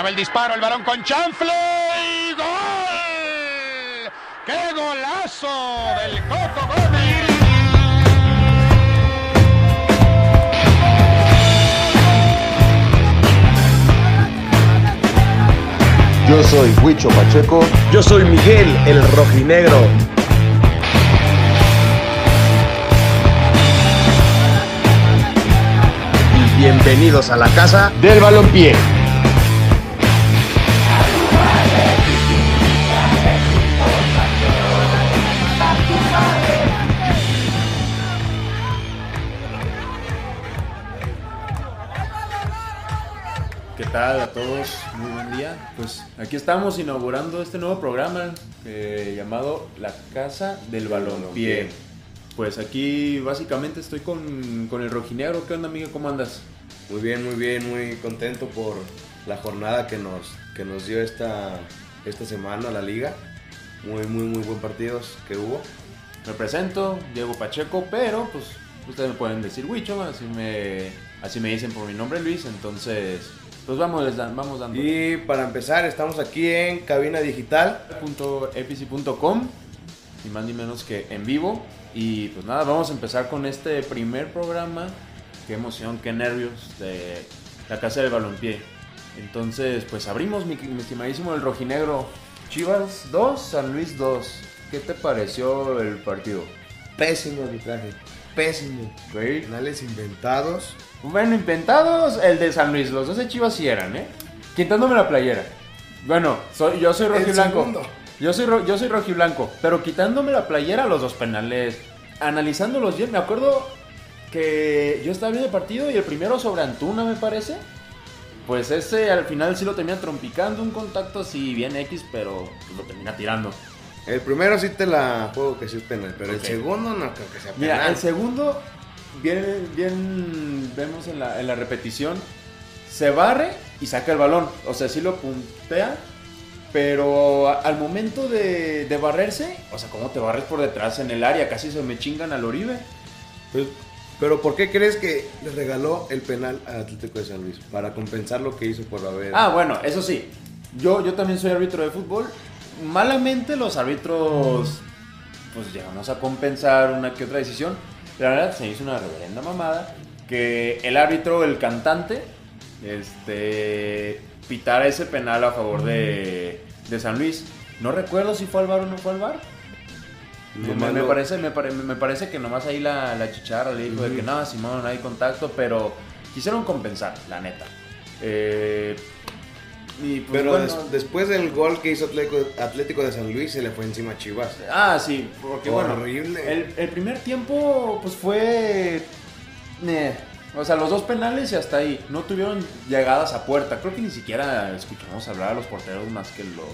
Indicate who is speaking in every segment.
Speaker 1: Allá va el disparo, el varón con chanfle y gol. ¡Qué golazo del Coco Gómez!
Speaker 2: Yo soy Huicho Pacheco.
Speaker 3: Yo soy Miguel, el rojinegro. Y bienvenidos a la casa
Speaker 2: Del balompié.
Speaker 4: Todos? Muy buen día. Pues aquí estamos inaugurando este nuevo programa eh, llamado La Casa del Balompié. Pues aquí básicamente estoy con, con el rojinegro. ¿Qué onda, amigo? ¿Cómo andas?
Speaker 3: Muy bien, muy bien, muy contento por la jornada que nos, que nos dio esta, esta semana la liga. Muy, muy, muy buen partidos que hubo.
Speaker 4: Me presento, Diego Pacheco, pero pues ustedes me pueden decir Huicho, así me, así me dicen por mi nombre Luis, entonces pues vamos, les dan- vamos dando.
Speaker 3: Y para empezar, estamos aquí en Cabina Digital.
Speaker 4: epici.com ni más ni menos que en vivo y pues nada vamos a empezar con este primer programa qué emoción qué nervios de la casa del balompié entonces pues abrimos mi, mi estimadísimo el rojinegro Chivas 2 San Luis 2 ¿qué te pareció el partido?
Speaker 3: Pésimo arbitraje, pésimo.
Speaker 4: Güey.
Speaker 3: Penales inventados.
Speaker 4: Bueno, inventados el de San Luis, los dos de Chivas sí eran, ¿eh? Quitándome la playera. Bueno, soy, yo soy
Speaker 3: El
Speaker 4: rojiblanco.
Speaker 3: segundo.
Speaker 4: Yo soy, yo soy rojiblanco, pero quitándome la playera, los dos penales, analizándolos bien, me acuerdo que yo estaba viendo el partido y el primero sobre Antuna, me parece. Pues ese al final sí lo termina trompicando, un contacto así bien X, pero pues, lo termina tirando.
Speaker 3: El primero sí te la juego que sí es penal, pero el segundo no creo que sea penal.
Speaker 4: Mira, el segundo, bien, bien vemos en la, en la repetición, se barre y saca el balón. O sea, sí lo puntea, pero al momento de, de barrerse, o sea, ¿cómo te barres por detrás en el área? Casi se me chingan al Oribe.
Speaker 3: Pues, pero ¿por qué crees que le regaló el penal al Atlético de San Luis? Para compensar lo que hizo por haber...
Speaker 4: Ah, bueno, eso sí. Yo, yo también soy árbitro de fútbol. Malamente los árbitros, pues llegamos a compensar una que otra decisión. La verdad se hizo una reverenda mamada que el árbitro, el cantante, este, pitara ese penal a favor de, de San Luis. No recuerdo si fue al bar o no fue al bar. Me, parece, me, pare- me parece que nomás ahí la, la chicharra le dijo de que no, Simón, no hay contacto, pero quisieron compensar, la neta. Eh, y pues,
Speaker 3: Pero
Speaker 4: bueno,
Speaker 3: des- después del gol que hizo Atlético, Atlético de San Luis, se le fue encima a Chivas.
Speaker 4: Ah, sí, porque bueno,
Speaker 3: Horrible.
Speaker 4: el, el primer tiempo pues fue... eh, o sea, los dos penales y hasta ahí. No tuvieron llegadas a puerta. Creo que ni siquiera escuchamos hablar a los porteros más que los,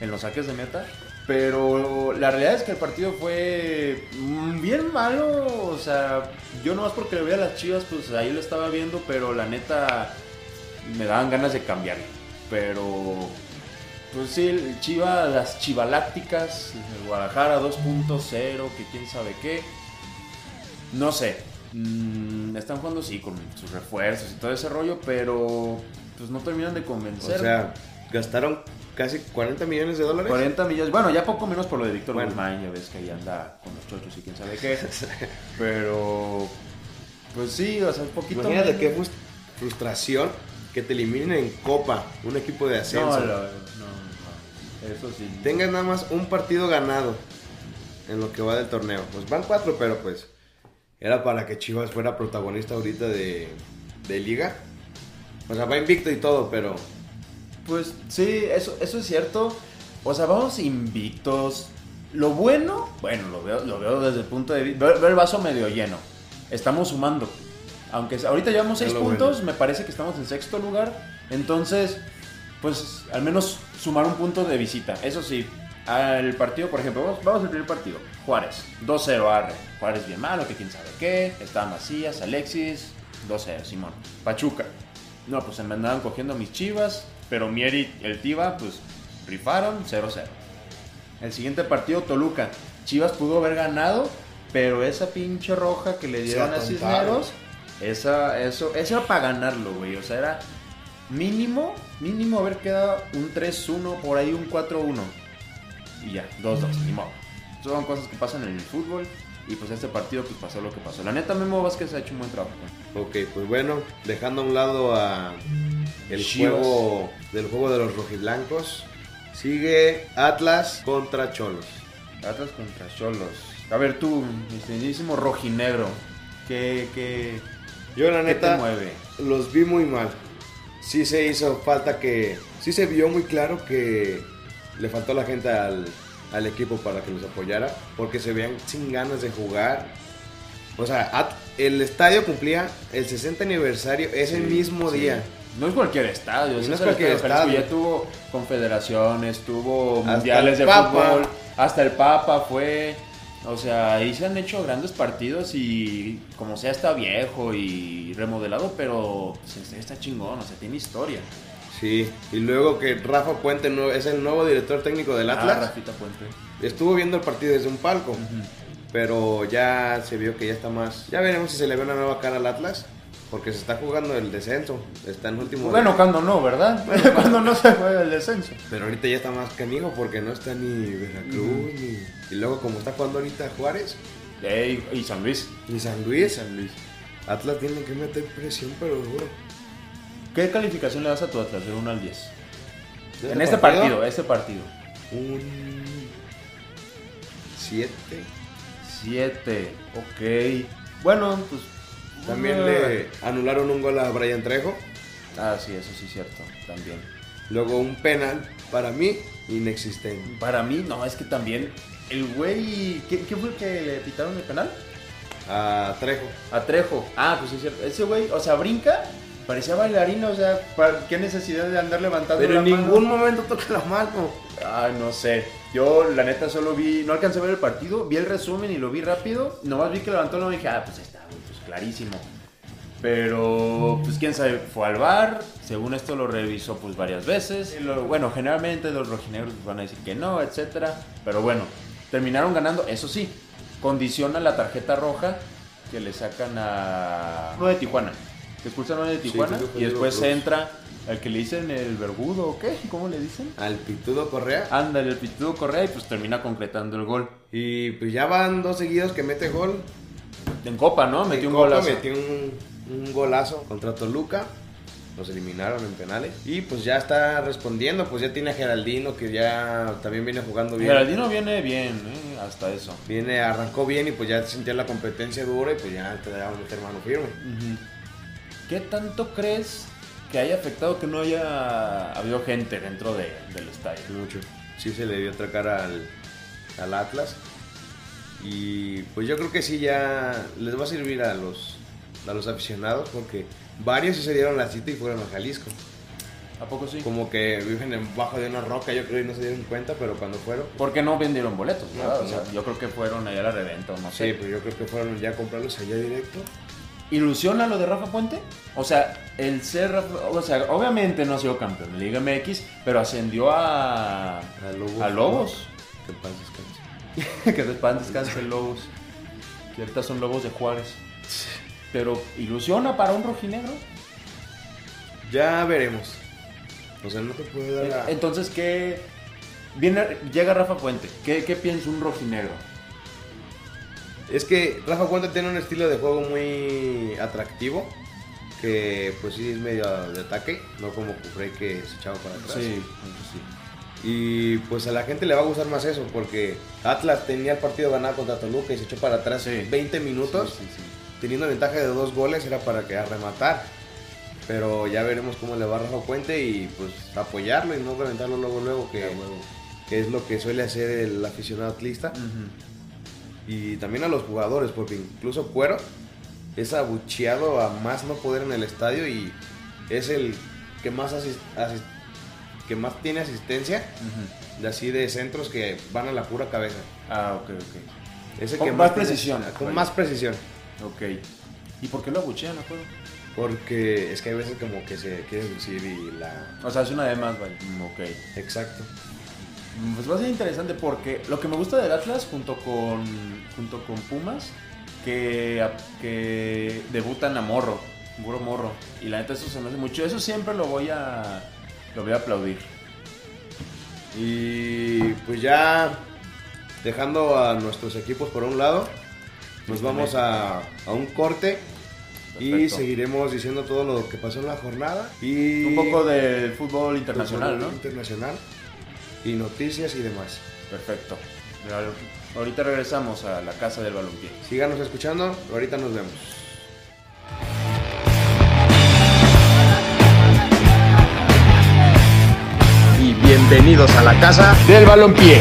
Speaker 4: en los saques de meta. Pero la realidad es que el partido fue mm, bien malo. O sea, yo nomás porque le veía a las chivas, pues ahí lo estaba viendo. Pero la neta me daban ganas de cambiar. Pero, pues sí, el Chiva, las chivalácticas, el Guadalajara 2.0, que quién sabe qué. No sé. Mm, están jugando sí con sus refuerzos y todo ese rollo, pero pues no terminan de
Speaker 3: O
Speaker 4: convencer.
Speaker 3: sea, gastaron casi 40 millones de dólares.
Speaker 4: 40 millones, bueno, ya poco menos por lo de Víctor
Speaker 3: Bueno.
Speaker 4: Guzmán, ya ves que ahí anda con los chochos y quién sabe qué. Pero, pues sí, o sea, un poquito.
Speaker 3: Imagínate
Speaker 4: menos.
Speaker 3: qué frus- frustración que te eliminen en Copa, un equipo de ascenso.
Speaker 4: no, no, no, eso sí.
Speaker 3: Tengas nada más un partido ganado en lo que va del torneo. Pues van cuatro, pero pues era para que Chivas fuera protagonista ahorita de, de liga. O sea, va invicto y todo, pero
Speaker 4: Pues sí, eso, eso es cierto. O sea, vamos invictos. Lo bueno, bueno, lo veo, lo veo desde el punto de vista. Veo, veo el vaso medio lleno. Estamos sumando. Aunque ahorita llevamos seis puntos,
Speaker 3: bueno.
Speaker 4: me parece que estamos en sexto lugar. Entonces, pues al menos sumar un punto de visita. Eso sí, al partido, por ejemplo, vamos, vamos al primer partido. Juárez, 2-0 arre. Juárez bien malo, que quién sabe qué. Está Macías, Alexis, 2-0, Simón. Pachuca. No, pues se me andaban cogiendo mis chivas, pero Mieri y el Tiva, pues rifaron 0-0. El siguiente partido, Toluca. Chivas pudo haber ganado, pero esa pinche roja que le dieron a. Cisneros, esa, eso, eso era para ganarlo, güey. O sea, era mínimo, mínimo haber quedado un 3-1, por ahí un 4-1. Y ya, 2-2, ni modo. Son cosas que pasan en el fútbol. Y pues este partido pues pasó lo que pasó. La neta Memo Vázquez ha hecho un buen trabajo.
Speaker 3: Ok, pues bueno, dejando a un lado a el
Speaker 4: Chivas.
Speaker 3: juego del juego de los rojiblancos, sigue Atlas contra Cholos.
Speaker 4: Atlas contra Cholos. A ver tú, mi rojinegro. ¿Qué, qué,
Speaker 3: Yo la neta los vi muy mal. Sí se hizo falta que, sí se vio muy claro que le faltó la gente al, al equipo para que los apoyara, porque se veían sin ganas de jugar. O sea, At- el estadio cumplía el 60 aniversario ese
Speaker 4: Sí,
Speaker 3: mismo
Speaker 4: sí.
Speaker 3: día.
Speaker 4: No es cualquier estadio,
Speaker 3: No es cualquier
Speaker 4: Estadio. Ya tuvo confederaciones, tuvo mundiales de
Speaker 3: Papa.
Speaker 4: fútbol, hasta el Papa fue. O sea, ahí se han hecho grandes partidos y como sea está viejo y remodelado, pero está chingón, o sea, tiene historia.
Speaker 3: Sí, y luego que Rafa Puente es el nuevo director técnico del
Speaker 4: Ah,
Speaker 3: Atlas.
Speaker 4: Rafita Puente.
Speaker 3: Estuvo viendo el partido desde un palco, pero ya se vio que ya está más. Ya veremos si se le ve una nueva cara al Atlas, porque se está jugando el descenso. Está en último.
Speaker 4: Bueno, cuando no, ¿verdad? cuando no se juega el descenso.
Speaker 3: Pero ahorita ya está más canijo porque no está ni Veracruz ni. Y luego, como está jugando ahorita Juárez
Speaker 4: Ey, y San Luis.
Speaker 3: y San Luis,
Speaker 4: San Luis.
Speaker 3: Atlas tiene que meter presión, pero duro.
Speaker 4: ¿Qué calificación le das a tu Atlas de 1 al 10?
Speaker 3: ¿De
Speaker 4: En este partido, este partido.
Speaker 3: Un. 7.
Speaker 4: 7, ok. Bueno, pues.
Speaker 3: También
Speaker 4: ah,
Speaker 3: le anularon un gol a Brian Trejo.
Speaker 4: Ah, sí, eso sí es cierto, también.
Speaker 3: Luego un penal, para mí, inexistente.
Speaker 4: Para mí, no, es que también. El güey. ¿qué, qué fue el que le pitaron el penal?
Speaker 3: A Trejo.
Speaker 4: A Trejo. Ah, pues sí es cierto. Ese güey, o sea, brinca. Parecía bailarino, o sea, ¿para ¿qué necesidad de andar levantando
Speaker 3: Pero
Speaker 4: la
Speaker 3: en
Speaker 4: mano?
Speaker 3: ningún momento toca la mano.
Speaker 4: Ay, no sé. Yo, la neta, solo vi. No alcancé a ver el partido. Vi el resumen y lo vi rápido. Nomás vi que levantó la mano y dije, ah, pues clarísimo. Pero, pues quién sabe, fue al bar. Según esto lo revisó, pues varias veces. Y lo- bueno, generalmente los rojinegros van a decir que no, etcétera. Pero bueno, terminaron ganando. Eso sí, condiciona la tarjeta roja que le sacan a. No de Tijuana. Que expulsan a uno de Tijuana. y después
Speaker 3: Cruz.
Speaker 4: entra el que le dicen el vergudo o qué. ¿Cómo le dicen?
Speaker 3: Al Pitudo Correa.
Speaker 4: Ándale, el Pitudo Correa y pues termina concretando el gol.
Speaker 3: Y pues ya van dos seguidos que mete gol.
Speaker 4: En Copa, ¿no? Metió un
Speaker 3: Copa
Speaker 4: golazo.
Speaker 3: Metió un, un golazo contra Toluca. Los eliminaron en penales. Y pues ya está respondiendo. Pues ya tiene a Geraldino que ya también viene jugando bien.
Speaker 4: Geraldino viene bien, ¿eh? hasta eso.
Speaker 3: Viene, arrancó bien y pues ya sintió la competencia dura y pues ya te daba a meter mano firme.
Speaker 4: ¿Qué tanto crees que haya afectado que no haya habido gente dentro de- del estadio?
Speaker 3: Mucho. Sí se le dio otra cara al, al Atlas. Y pues yo creo que sí ya les va a servir a los, a los aficionados porque varios sí se dieron la cita y fueron a Jalisco.
Speaker 4: ¿A poco sí?
Speaker 3: Como que viven debajo de una roca, yo creo y no se dieron cuenta, pero cuando fueron...
Speaker 4: ¿Por qué no vendieron boletos?
Speaker 3: No,
Speaker 4: verdad?
Speaker 3: pues
Speaker 4: O sea,
Speaker 3: no.
Speaker 4: yo creo que fueron allá a la reventa, o no sé.
Speaker 3: Sí, pues yo creo que fueron ya a comprarlos allá directo.
Speaker 4: ¿Ilusiona lo de Rafa Puente? O sea, el ser Rafa- o sea, obviamente no ha sido campeón de Liga MX, pero ascendió a
Speaker 3: A Lobos.
Speaker 4: a Lobos.
Speaker 3: Que paz descanse.
Speaker 4: que después descansen Lobos. Que ahorita son Lobos de Juárez. Pero ilusiona para un rojinegro.
Speaker 3: Ya veremos. O sea, no te puedo dar la...
Speaker 4: Entonces, ¿qué? Viene, llega Rafa Puente. ¿Qué, qué piensa un rojinegro?
Speaker 3: Es que Rafa Puente tiene un estilo de juego muy atractivo. Que pues sí es medio de ataque, no como Cufrey que se echaba para atrás.
Speaker 4: eso sí.
Speaker 3: Y pues a la gente le va a gustar más eso, porque Atlas tenía el partido ganado contra Toluca y se echó para atrás
Speaker 4: Sí.
Speaker 3: 20 minutos,
Speaker 4: Sí, sí, sí.
Speaker 3: teniendo ventaja de dos goles, era para que rematar. Pero ya veremos cómo le va a Rafa Puente y pues apoyarlo y no reventarlo luego luego, que, que es lo que suele hacer el aficionado atlista. Y también a los jugadores, porque incluso Cuero es abucheado a más no poder en el estadio y es el que más, asis- asis- que más tiene asistencia
Speaker 4: Ujú.
Speaker 3: de así de centros que van a la pura cabeza.
Speaker 4: Ah, ok, ok.
Speaker 3: Ese
Speaker 4: Con
Speaker 3: que
Speaker 4: más
Speaker 3: tiene-
Speaker 4: precisión,
Speaker 3: Con
Speaker 4: vaya.
Speaker 3: más precisión.
Speaker 4: Ok. ¿Y por qué lo abuchean, acuerdo?
Speaker 3: Porque es que hay veces como que se quiere lucir y la...
Speaker 4: O sea, es una de más, vaya. Mm, Ok.
Speaker 3: Exacto.
Speaker 4: Mm, Pues va a ser interesante porque lo que me gusta del Atlas junto con junto con Pumas que, que debutan a Morro. puro morro. Y la neta eso se me hace mucho. Eso siempre lo voy a lo voy a aplaudir.
Speaker 3: Y pues ya dejando a nuestros equipos por un lado, nos vamos a, a un corte y seguiremos diciendo todo lo que pasó en la jornada y
Speaker 4: Un poco de fútbol internacional,
Speaker 3: fútbol
Speaker 4: ¿no?
Speaker 3: Internacional y noticias y demás.
Speaker 4: Perfecto. Ahorita regresamos a la casa del balompié.
Speaker 3: Síganos escuchando, ahorita nos vemos.
Speaker 2: Y bienvenidos a la casa del balompié.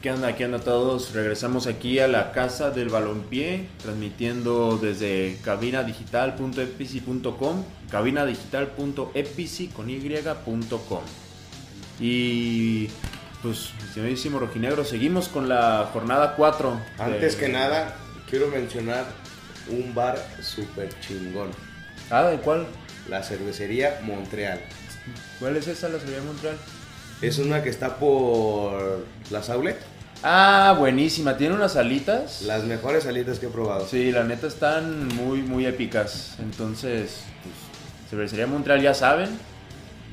Speaker 4: ¿Qué onda? ¿Qué onda todos? Regresamos aquí a la casa del balompié, transmitiendo desde cabinadigital.epici.com, cabinadigital.epici con y.com. Y pues, señorísimo rojinegro, seguimos con la jornada 4.
Speaker 3: Antes que nada, quiero mencionar un bar super chingón,
Speaker 4: Ah, ¿de cuál?
Speaker 3: la cervecería Montreal.
Speaker 4: ¿Cuál es esa, la Ciudad Montreal?
Speaker 3: Es una que está por las outlet,
Speaker 4: Ah, buenísima. Tiene unas alitas.
Speaker 3: las mejores salitas que he probado.
Speaker 4: Sí, la neta están muy, muy épicas. Entonces, pues, Cervecería Montreal ya saben.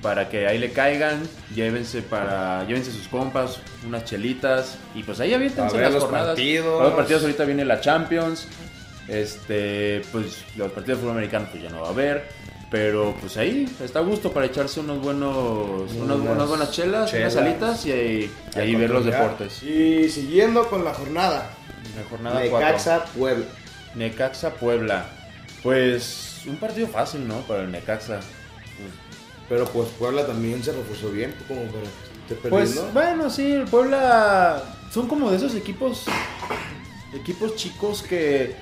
Speaker 4: Para que ahí le caigan, llévense para llévense sus compas, unas chelitas y pues ahí aviéntense las
Speaker 3: los
Speaker 4: jornadas.
Speaker 3: partidos.
Speaker 4: Para los partidos ahorita viene la Champions. Este, pues los partidos de fútbol americano pues ya no va a haber, pero pues ahí está a gusto para echarse unos buenos unas,
Speaker 3: Unas
Speaker 4: unas buenas chelas,
Speaker 3: chelas.
Speaker 4: unas alitas y, ahí- y
Speaker 3: A
Speaker 4: ahí ver los deportes.
Speaker 3: Y siguiendo con la jornada,
Speaker 4: La jornada 4.
Speaker 3: Necaxa Puebla.
Speaker 4: Necaxa Puebla. Pues un partido fácil, ¿no? Para el Necaxa.
Speaker 3: Pero pues Puebla también se reforzó bien, como para
Speaker 4: Pues bueno, sí, el Puebla son como de esos equipos equipos chicos que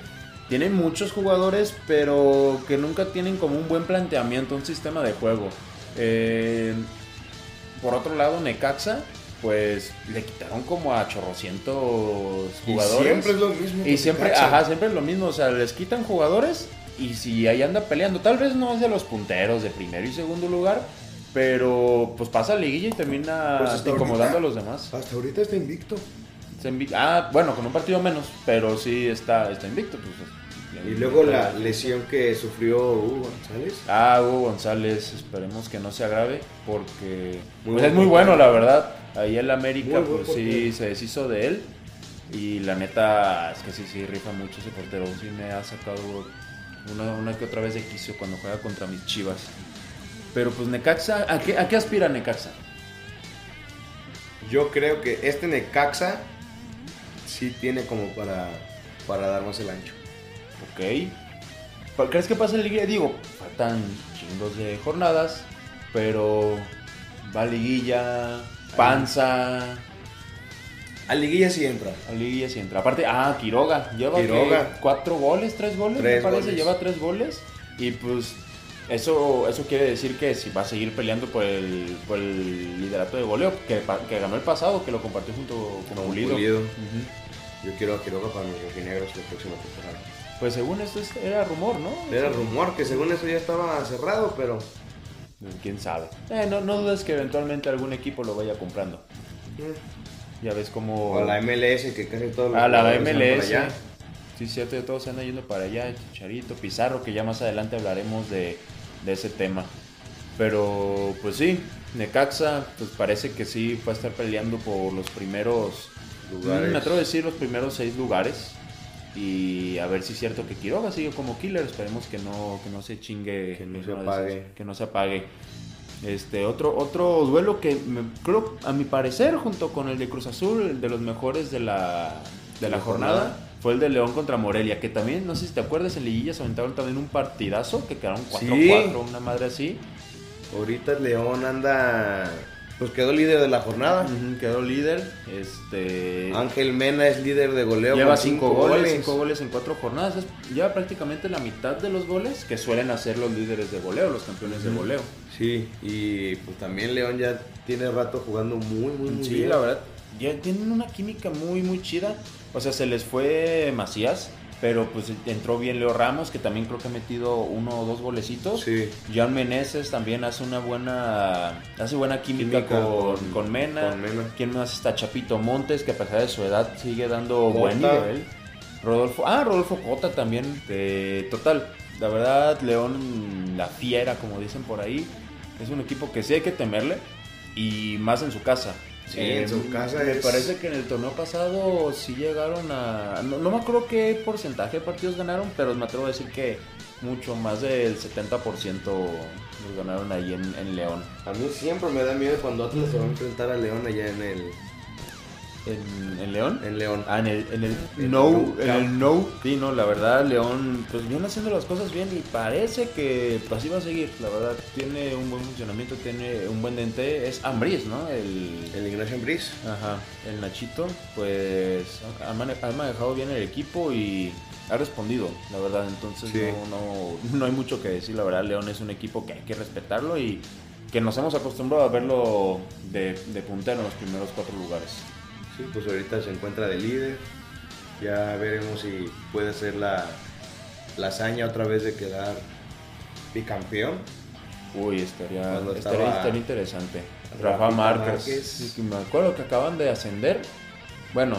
Speaker 4: tienen muchos jugadores, pero que nunca tienen como un buen planteamiento, un sistema de juego. Eh, por otro lado, Necaxa, pues le quitaron como a chorrocientos
Speaker 3: Y
Speaker 4: jugadores.
Speaker 3: siempre es lo mismo.
Speaker 4: Y siempre,
Speaker 3: Necaxa.
Speaker 4: ajá, siempre es lo mismo, o sea, les quitan jugadores y si ahí anda peleando, tal vez no es de los punteros de primero y segundo lugar, pero pues pasa liguilla y termina
Speaker 3: Pues
Speaker 4: incomodando
Speaker 3: ahorita-
Speaker 4: a los demás.
Speaker 3: Hasta ahorita está invicto.
Speaker 4: Ah, bueno, con un partido menos, pero sí está, está invicto. Pues,
Speaker 3: Y luego la lesión que sufrió Hugo González.
Speaker 4: Ah, Hugo González, esperemos que no se agrave porque
Speaker 3: Muy
Speaker 4: pues,
Speaker 3: buen
Speaker 4: es muy bueno, la verdad. Ahí el América,
Speaker 3: Muy
Speaker 4: pues sí, se deshizo de él. Y la neta, es que sí, sí, rifa mucho ese portero. Sí me ha sacado una, una que otra vez de quicio cuando juega contra mis chivas. Pero pues Necaxa, ¿a qué, a qué aspira Necaxa?
Speaker 3: Yo creo que este Necaxa sí tiene como para, para dar más el ancho.
Speaker 4: Ok. ¿Cuál ¿Crees que pasa en liguilla? Digo, faltan chingos de jornadas, pero va liguilla, panza,
Speaker 3: A Liguilla sí entra.
Speaker 4: a liguilla sí entra. Aparte, ah, Quiroga, lleva
Speaker 3: Quiroga.
Speaker 4: ¿qué? cuatro goles, tres goles,
Speaker 3: Tres
Speaker 4: me parece,
Speaker 3: goles.
Speaker 4: lleva tres goles. Y pues eso, eso quiere decir que si va a seguir peleando por el, por el liderato de goleo, que, que ganó el pasado, que lo compartió junto con
Speaker 3: Con
Speaker 4: Pulido.
Speaker 3: Pulido. Yo quiero a Quiroga para mis rojinegros la próxima temporada.
Speaker 4: Pues según esto es- era rumor, ¿no?
Speaker 3: Era rumor que según eso ya estaba cerrado, pero
Speaker 4: Quién sabe. Eh, no, no dudes que eventualmente algún equipo lo vaya comprando.
Speaker 3: mm,
Speaker 4: Ya ves como.
Speaker 3: o a la MLS que casi todos los
Speaker 4: A la MLS.
Speaker 3: para allá.
Speaker 4: Sí, cierto, todos se andan yendo para allá. Chicharito, Pizarro, que ya más adelante hablaremos de, de ese tema. Pero, pues sí, Necaxa, pues parece que sí va a estar peleando por los primeros.
Speaker 3: Lugares.
Speaker 4: Me atrevo a decir los primeros seis lugares. Y a ver si es cierto que Quiroga sigue como killer. Esperemos que no, que no se chingue.
Speaker 3: Que no se
Speaker 4: esas,
Speaker 3: apague.
Speaker 4: Que no se apague. Este, otro, otro duelo que me- creo, a mi parecer, junto con el de Cruz Azul, el de los mejores de la, de la
Speaker 3: La
Speaker 4: jornada,
Speaker 3: jornada.
Speaker 4: fue el de León contra Morelia, que también, no sé si te acuerdas, en Liguilla se aventaron también un partidazo, que quedaron 4-4, una madre así.
Speaker 3: Ahorita León anda. Pues quedó líder de la jornada.
Speaker 4: Quedó líder. Este,
Speaker 3: Ángel Mena es líder de goleo.
Speaker 4: lleva
Speaker 3: con
Speaker 4: 5 goles, 5 goles en 4 jornadas. Es- lleva prácticamente la mitad de los goles que suelen hacer los líderes de goleo, los campeones de goleo.
Speaker 3: Sí, y pues también León ya tiene rato jugando muy, muy, muy
Speaker 4: Sí,
Speaker 3: bien.
Speaker 4: la verdad, ya tienen una química muy, muy chida. O sea, se les fue Macías, pero pues entró bien Leo Ramos, que también creo que ha metido uno o dos golecitos.
Speaker 3: Sí.
Speaker 4: John Meneses también hace una buena hace buena química,
Speaker 3: Química
Speaker 4: con,
Speaker 3: con-
Speaker 4: con Mena.
Speaker 3: con Mena.
Speaker 4: ¿Quién más está? Chapito Montes, que a pesar de su edad sigue dando
Speaker 3: Cota.
Speaker 4: buen nivel. Rodolfo, ah, Rodolfo Cota también. eh, total, la verdad, León, la fiera, como dicen por ahí, es un equipo que sí hay que temerle y más en su casa.
Speaker 3: Sí, en su casa
Speaker 4: Me
Speaker 3: es-
Speaker 4: parece que en el torneo pasado sí llegaron a. No, no me acuerdo qué porcentaje de partidos ganaron, pero me atrevo a decir que mucho más del 70% los ganaron ahí en, en León.
Speaker 3: A mí siempre me da miedo cuando Atlas se va a enfrentar a León allá en el
Speaker 4: ¿En, en León?
Speaker 3: en León.
Speaker 4: Ah, en el, en el
Speaker 3: El
Speaker 4: no,
Speaker 3: no
Speaker 4: en el no. Sí, no, la verdad, León, pues viene haciendo las cosas bien y parece que pues, así va a seguir. La verdad, tiene un buen funcionamiento, tiene un buen dente. Es Ambris, ¿no? El,
Speaker 3: El Ignacio Briz.
Speaker 4: Ajá, el Nachito, pues ha, mane- ha manejado bien el equipo y ha respondido, la verdad. Entonces
Speaker 3: Sí.
Speaker 4: no, no, no hay mucho que decir, la verdad. León es un equipo que hay que respetarlo y que nos hemos acostumbrado a verlo de, de puntero en los primeros cuatro lugares.
Speaker 3: Sí, pues ahorita se encuentra de líder. Ya veremos si puede ser la, la hazaña otra vez de quedar bicampeón.
Speaker 4: Uy, estaría, estaría,
Speaker 3: estaba
Speaker 4: estaría interesante.
Speaker 3: Rafita
Speaker 4: Rafa Márquez.
Speaker 3: Márquez.
Speaker 4: me acuerdo que acaban de ascender. Bueno,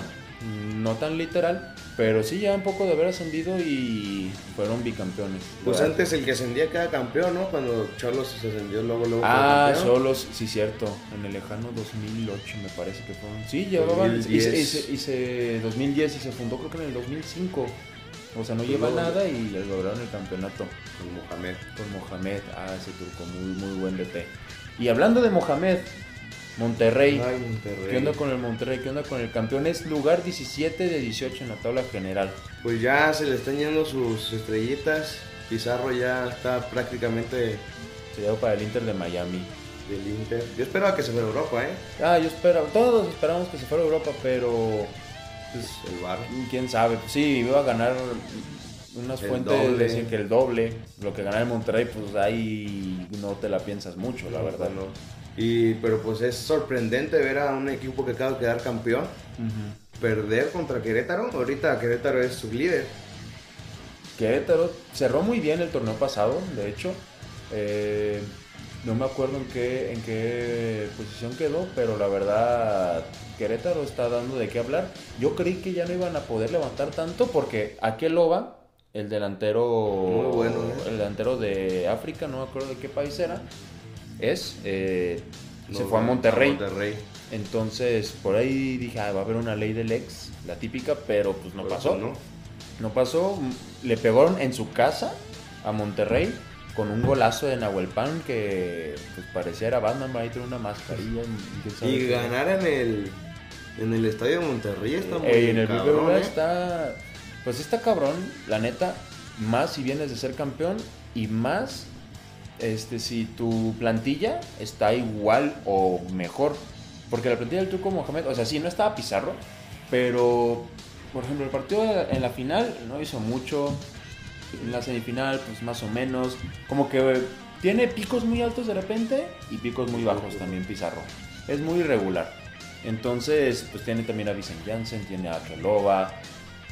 Speaker 4: no tan literal, pero sí ya un poco de haber ascendido y fueron bicampeones.
Speaker 3: Pues
Speaker 4: ¿verdad?
Speaker 3: antes el que ascendía cada campeón, ¿no? Cuando Cholos se ascendió luego, luego
Speaker 4: Ah, solos, sí, cierto. En el lejano 2008 me parece que fueron. Sí, llevaban. Y
Speaker 3: 2010.
Speaker 4: se, y se- y se- 2010 y se fundó creo que en el 2005. O sea, no
Speaker 3: Pues
Speaker 4: lleva
Speaker 3: luego-
Speaker 4: nada y lograron el campeonato
Speaker 3: Con Mohamed.
Speaker 4: con Mohamed. Ah, ese turco, muy, muy buen DT. Y hablando de Mohamed, Monterrey.
Speaker 3: Ay, Monterrey.
Speaker 4: ¿Qué onda con el Monterrey? ¿Qué onda con el campeón? Es lugar 17 de 18 en la tabla general.
Speaker 3: Pues ya se le están yendo sus estrellitas. Pizarro ya está prácticamente
Speaker 4: Se para el Inter de Miami.
Speaker 3: del Inter. Yo esperaba que se fuera a Europa, ¿eh?
Speaker 4: Ah, yo espero, todos esperamos que se fuera a Europa, pero pues,
Speaker 3: El bar.
Speaker 4: quién sabe. Sí, iba a ganar unas
Speaker 3: El
Speaker 4: fuentes
Speaker 3: doble.
Speaker 4: decían que el doble, lo que gana el Monterrey, pues ahí no te la piensas mucho, la verdad.
Speaker 3: no. Y, pero pues es sorprendente ver a un equipo que acaba de quedar campeón perder contra Querétaro. Ahorita Querétaro es su líder.
Speaker 4: Querétaro cerró muy bien el torneo pasado, de hecho. Eh, no me acuerdo en qué, en qué posición quedó, pero la verdad Querétaro está dando de qué hablar. Yo creí que ya no iban a poder levantar tanto porque Akeloba, el delantero,
Speaker 3: Muy bueno, ¿eh?
Speaker 4: el delantero de África, no me acuerdo de qué país era, es, eh, se fue a Monterrey.
Speaker 3: Monterrey.
Speaker 4: Entonces por ahí dije, ah, va a haber una ley del ex, la típica, pero pues no
Speaker 3: Pero,
Speaker 4: pasó.
Speaker 3: pues, ¿no?
Speaker 4: No pasó, le pegaron en su casa a Monterrey con un golazo de Nahuelpan que pues parecía era Batman, ahí tiene una mascarilla. y
Speaker 3: ganar en el en el estadio de Monterrey está muy
Speaker 4: Ey, en el BBVA
Speaker 3: ¿eh?
Speaker 4: está, pues está cabrón, la neta, más si vienes de ser campeón y más este si tu plantilla está igual o mejor. Porque la plantilla del Turco Mohamed, o sea, sí, no estaba Pizarro, pero, por ejemplo, el partido en la final no hizo mucho. En la semifinal, pues más o menos. Como que tiene picos muy altos de repente y picos muy bajos también Pizarro. Es muy irregular. Entonces, pues tiene también a Vicent Janssen, tiene a Kelova,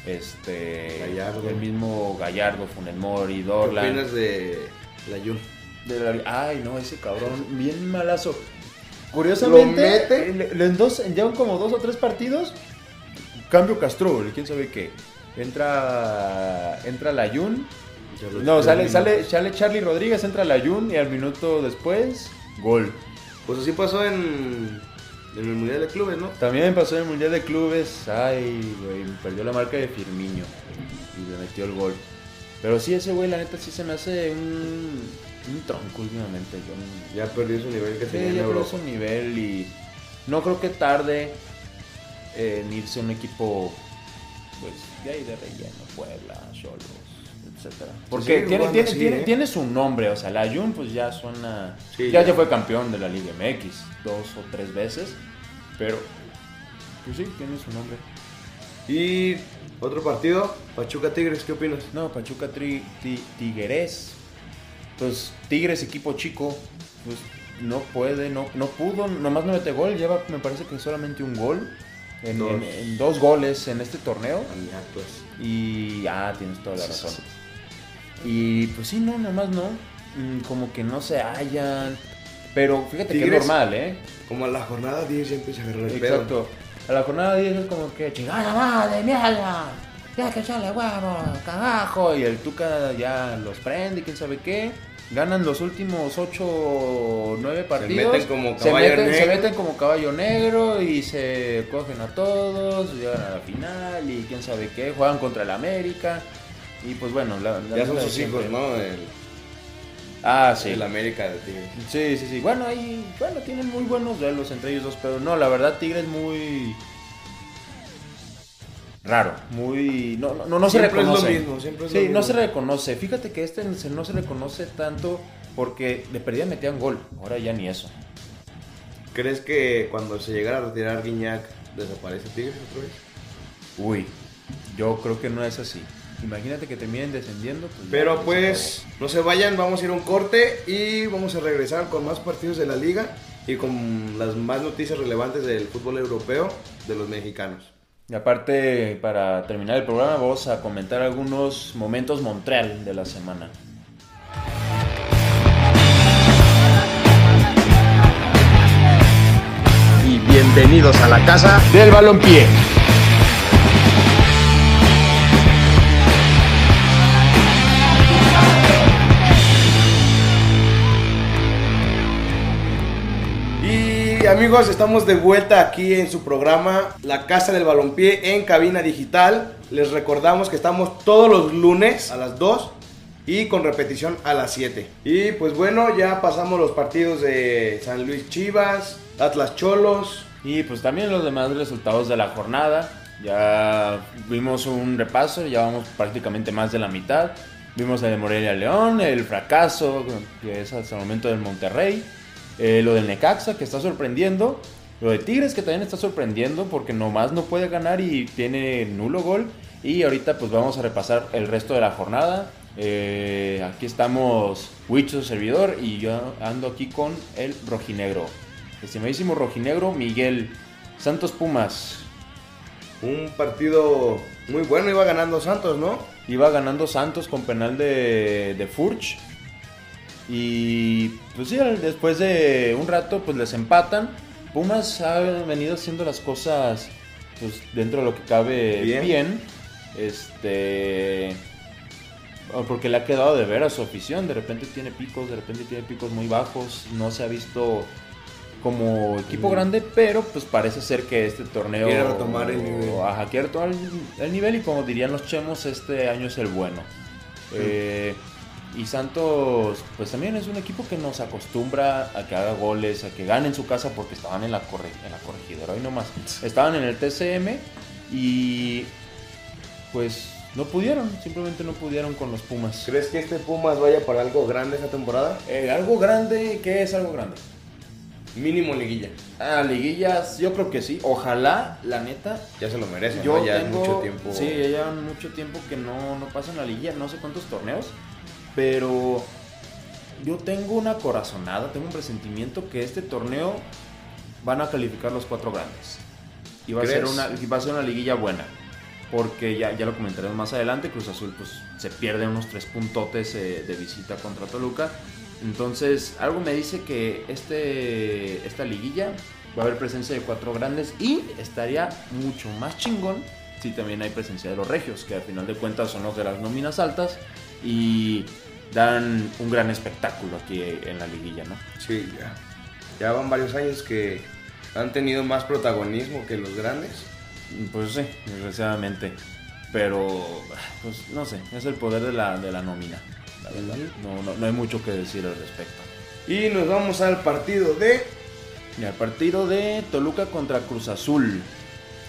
Speaker 4: este,
Speaker 3: Gallardo.
Speaker 4: el mismo Gallardo, Funes Mori,
Speaker 3: ¿Qué
Speaker 4: Dorlan.
Speaker 3: opinas de la Jun?
Speaker 4: De la- Ay, no, ese cabrón, bien malazo. Curiosamente,
Speaker 3: Lo mete.
Speaker 4: en dos, ya como dos o tres partidos, cambio Castro, quién sabe qué. Entra, entra la Jun. No, sale, sale, sale Charlie Rodríguez, entra la Jun y al minuto después, gol.
Speaker 3: Pues así pasó en, en el Mundial de Clubes, ¿no?
Speaker 4: También pasó en el Mundial de Clubes. Ay, güey, perdió la marca de Firmiño y le metió el gol. Pero sí, ese güey, la neta, sí se me hace un, un tronco últimamente. Yo
Speaker 3: Ya perdió su nivel que tenía en
Speaker 4: ya perdió su nivel y no creo que tarde en irse a un equipo pues de ahí de relleno, Puebla, Cholos, etcétera. Porque
Speaker 3: sí,
Speaker 4: tiene,
Speaker 3: jugando
Speaker 4: tiene,
Speaker 3: así,
Speaker 4: tiene,
Speaker 3: ¿eh?
Speaker 4: tiene su nombre, o sea, la Jun pues ya suena...
Speaker 3: Sí,
Speaker 4: ya,
Speaker 3: ya.
Speaker 4: ya fue campeón de la Liga MX dos o tres veces, pero pues sí, tiene su nombre.
Speaker 3: Y otro partido, Pachuca Tigres, ¿qué opinas?
Speaker 4: No, Pachuca tri, ti- Tigres. Pues Tigres, equipo chico, pues no puede, no, no pudo, nomás no mete gol, lleva me parece que solamente un gol. en,
Speaker 3: Dos.
Speaker 4: en- en dos goles en este torneo. Y ah, tienes toda la razón. Y pues sí, no, nomás no. Mm, Como que no se hallan. Pero fíjate que es normal, ¿eh?
Speaker 3: Como a la jornada 10 ya empieza a agarrar el pedo.
Speaker 4: Exacto. A la jornada 10 es como que chingada madre, mierda. Ya que echarle huevo, cagajo. Y el Tuca ya los prende, quién sabe qué. Ganan los últimos 8 o 9 partidos.
Speaker 3: meten como
Speaker 4: se
Speaker 3: caballo
Speaker 4: meten, se
Speaker 3: negro.
Speaker 4: meten como caballo negro y se cogen a todos. Llegan a la final y quién sabe qué. Juegan contra el América. Y pues bueno, la, la
Speaker 3: Ya son sus hijos. ¿no? El,
Speaker 4: Ah, sí.
Speaker 3: el América de Tigres.
Speaker 4: Sí, sí, sí. Bueno, ahí, bueno, tienen muy buenos duelos entre ellos dos, pero no, la verdad Tigre es muy raro, muy no no no, no se
Speaker 3: Siempre es lo
Speaker 4: reconoce.
Speaker 3: mismo, siempre es
Speaker 4: sí,
Speaker 3: lo
Speaker 4: no se reconoce. Fíjate que este no se reconoce tanto porque de perdida metían gol. Ahora ya ni eso.
Speaker 3: ¿Crees que cuando se llegara a retirar Guiñac desaparece Tigres otra vez?
Speaker 4: Uy, yo creo que no es así. Imagínate que terminen descendiendo. pues
Speaker 3: Pero
Speaker 4: se
Speaker 3: pues no se vayan, vamos a ir a un corte y vamos a regresar con más partidos de la liga y con las más noticias relevantes del fútbol europeo de los mexicanos.
Speaker 4: Y aparte, para terminar el programa, vamos a comentar algunos momentos Montreal de la semana.
Speaker 2: Y bienvenidos a la casa del balompié.
Speaker 3: Amigos, estamos de vuelta aquí en su programa La Casa del Balompié en cabina digital. Les recordamos que estamos todos los lunes a las 2 y con repetición a las 7. Y pues bueno, ya pasamos los partidos de San Luis Chivas, Atlas Cholos.
Speaker 4: Y pues también los demás resultados de la jornada. Ya vimos un repaso, ya vamos prácticamente más de la mitad. Vimos el de Morelia León, el fracaso, que es hasta el momento del Monterrey. Eh, lo del Necaxa, que está sorprendiendo. Lo de Tigres, que también está sorprendiendo, porque nomás no puede ganar y tiene nulo gol. Y ahorita pues vamos a repasar el resto de la jornada. Eh, aquí estamos Huicho, su servidor, y yo ando aquí con el rojinegro. Estimadísimo rojinegro, Miguel Santos Pumas.
Speaker 3: Un partido muy bueno, iba ganando Santos, ¿no?
Speaker 4: Iba ganando Santos con penal de, de Furch. Y pues sí, después de un rato pues les empatan. Pumas ha venido haciendo las cosas pues dentro de lo que cabe
Speaker 3: Bien.
Speaker 4: bien. Este porque le ha quedado de ver a su afición, de repente tiene picos, de repente tiene picos muy bajos, no se ha visto como equipo
Speaker 3: Mm.
Speaker 4: grande, pero pues parece ser que este torneo
Speaker 3: Quiere retomar el nivel.
Speaker 4: Ajá, quiere retomar el, el nivel y como dirían los chemos, este año es el bueno. Eh, y Santos, pues también es un equipo que nos acostumbra a que haga goles, a que gane en su casa porque estaban en la, corre- en la corregidora, hoy nomás. Estaban en el TCM y pues no pudieron, simplemente no pudieron con los Pumas.
Speaker 3: ¿Crees que este Pumas vaya para algo grande esta temporada?
Speaker 4: Eh, algo grande, ¿qué es algo grande?
Speaker 3: Mínimo liguilla.
Speaker 4: Ah, liguillas, yo creo que sí. Ojalá, la neta,
Speaker 3: Ya se lo merece,
Speaker 4: Yo
Speaker 3: ¿no? Ya
Speaker 4: tengo,
Speaker 3: mucho tiempo.
Speaker 4: Sí, ya llevan mucho tiempo que no, no pasan la liguilla, no sé cuántos torneos, pero yo tengo una corazonada, tengo un presentimiento que este torneo van a calificar los cuatro grandes. Y va a, ser una, y va a ser una liguilla buena. Porque ya, ya lo comentaremos más adelante, Cruz Azul pues se pierde unos tres puntotes eh, de visita contra Toluca. Entonces, algo me dice que este, esta liguilla va a haber presencia de cuatro grandes y estaría mucho más chingón si también hay presencia de los regios, que al final de cuentas son los de las nóminas altas y dan un gran espectáculo aquí en la liguilla, ¿no?
Speaker 3: Sí, ya. Ya van varios años que han tenido más protagonismo que los grandes.
Speaker 4: Pues sí, desgraciadamente. Pero, pues no sé, es el poder de la, de la nómina. La verdad. No, no, no hay mucho que decir al respecto.
Speaker 3: Y nos vamos al partido de.
Speaker 4: Y al partido de Toluca contra Cruz Azul.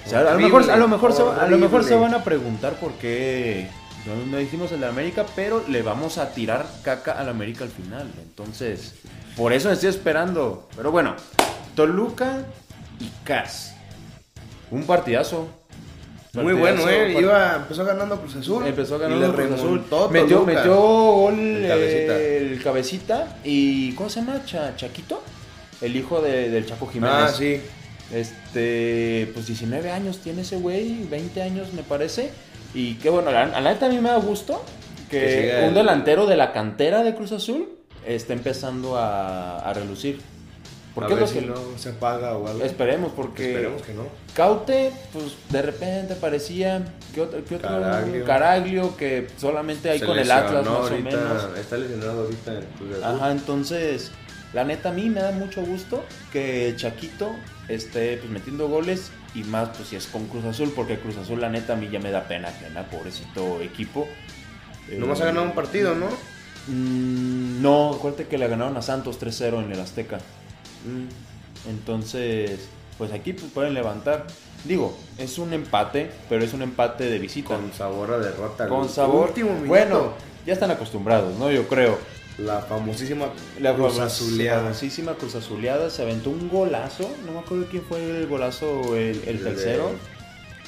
Speaker 4: O sea, a, lo mejor, a, lo mejor se, a lo mejor se van a preguntar por qué no, no dijimos el de América, pero le vamos a tirar caca al América al final. Entonces, por eso estoy esperando. Pero bueno, Toluca y Cas. Un partidazo.
Speaker 3: Muy bueno, ¿eh? Iba, empezó ganando Cruz Azul.
Speaker 4: Empezó ganando Cruz Azul.
Speaker 3: remontó
Speaker 4: Metió,
Speaker 3: Toluca.
Speaker 4: metió gol
Speaker 3: El Cabecita.
Speaker 4: cabecita. el cabecita. ¿Y cómo se llama? Cha- Chaquito. El hijo de- del Chaco Jiménez.
Speaker 3: Ah, sí.
Speaker 4: Este, pues 19 años tiene ese güey, 20 años me parece. Y que bueno, la, la neta a mí me da gusto que, un
Speaker 3: el-
Speaker 4: delantero de la cantera de Cruz Azul esté empezando a, a relucir.
Speaker 3: A
Speaker 4: Porque
Speaker 3: ver
Speaker 4: lo
Speaker 3: si
Speaker 4: que
Speaker 3: no se paga o algo.
Speaker 4: esperemos, porque
Speaker 3: Esperemos que no.
Speaker 4: Caute, pues de repente parecía que otro, que otro
Speaker 3: Caraglio.
Speaker 4: Caraglio, que solamente hay
Speaker 3: Se
Speaker 4: con el Atlas más
Speaker 3: ahorita,
Speaker 4: o menos.
Speaker 3: Está lesionado ahorita en Cruz Azul.
Speaker 4: Ajá, entonces, la neta a mí me da mucho gusto que Chaquito esté pues, metiendo goles y más pues si es con Cruz Azul, porque Cruz Azul la neta a mí ya me da pena, pena, pobrecito equipo.
Speaker 3: Nomás
Speaker 4: Eh,
Speaker 3: ha ganado un partido, ¿no?
Speaker 4: mm, no, acuérdate que le ganaron a Santos 3-0 en el Azteca.
Speaker 3: Mm.
Speaker 4: Entonces, pues aquí pues, pueden levantar. Digo, es un empate, pero es un empate de visita.
Speaker 3: Con sabor a derrota.
Speaker 4: Con sabor.
Speaker 3: Último.
Speaker 4: Bueno, ya están acostumbrados, ¿no? Yo creo.
Speaker 3: La famosísima
Speaker 4: La
Speaker 3: Cruz Azuleada.
Speaker 4: famosísima Cruz Azuleada se aventó un golazo. No me acuerdo quién fue el golazo, el, el tercero.